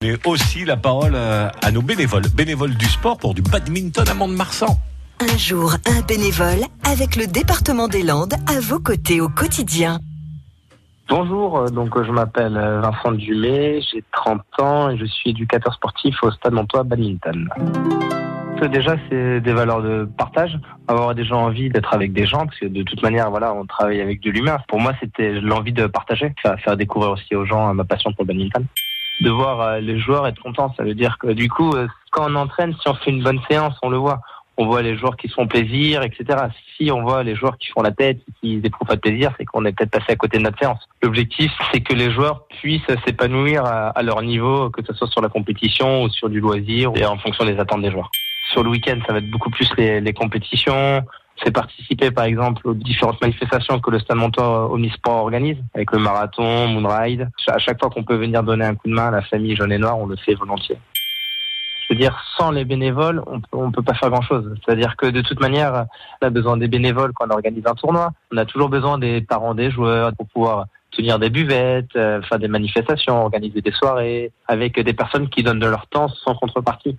Mais aussi la parole euh, à nos bénévoles, bénévoles du sport pour du badminton à Mont-de-Marsan. Un jour, un bénévole avec le département des Landes à vos côtés au quotidien. Bonjour, euh, donc euh, je m'appelle Vincent Dumay, j'ai 30 ans et je suis éducateur sportif au Stade Montois Badminton. Déjà, c'est des valeurs de partage, avoir des gens envie d'être avec des gens, parce que de toute manière, voilà, on travaille avec de l'humain. Pour moi, c'était l'envie de partager, faire découvrir aussi aux gens ma passion pour le badminton. De voir les joueurs être contents, ça veut dire que du coup, quand on entraîne, si on fait une bonne séance, on le voit on voit les joueurs qui se font plaisir, etc. Si on voit les joueurs qui font la tête, qui n'éprouvent pas de plaisir, c'est qu'on est peut-être passé à côté de notre séance. L'objectif, c'est que les joueurs puissent s'épanouir à, leur niveau, que ce soit sur la compétition ou sur du loisir, et en fonction des attentes des joueurs. Sur le week-end, ça va être beaucoup plus les, les compétitions, c'est participer par exemple aux différentes manifestations que le Stade Montois Omnisport organise, avec le marathon, Moonride. À chaque fois qu'on peut venir donner un coup de main à la famille jaune et noire, on le fait volontiers. Je veux dire, sans les bénévoles, on ne peut pas faire grand-chose. C'est-à-dire que de toute manière, on a besoin des bénévoles quand on organise un tournoi. On a toujours besoin des parents des joueurs pour pouvoir tenir des buvettes, euh, faire des manifestations, organiser des soirées, avec des personnes qui donnent de leur temps sans contrepartie.